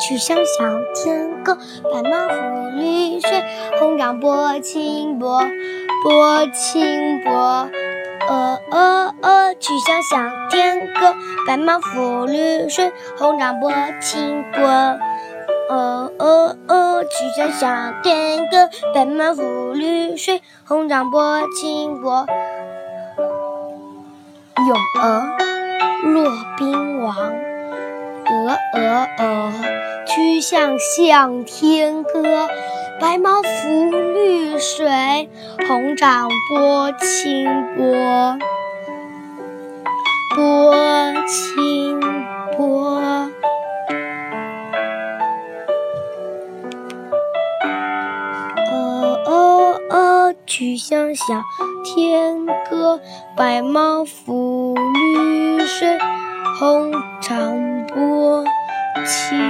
曲项向天歌，白毛浮绿水，红掌拨清波，拨清波。呃呃呃，曲项向天歌，白毛浮绿水，红掌拨清波。呃呃呃，曲项向天歌，白毛浮绿水，红掌拨清波。咏鹅，骆宾鹅鹅鹅，曲项向天歌，白毛浮绿水，红掌拨清波。拨清波。呃呃呃，曲项向天歌，白毛浮绿水，红掌拨清。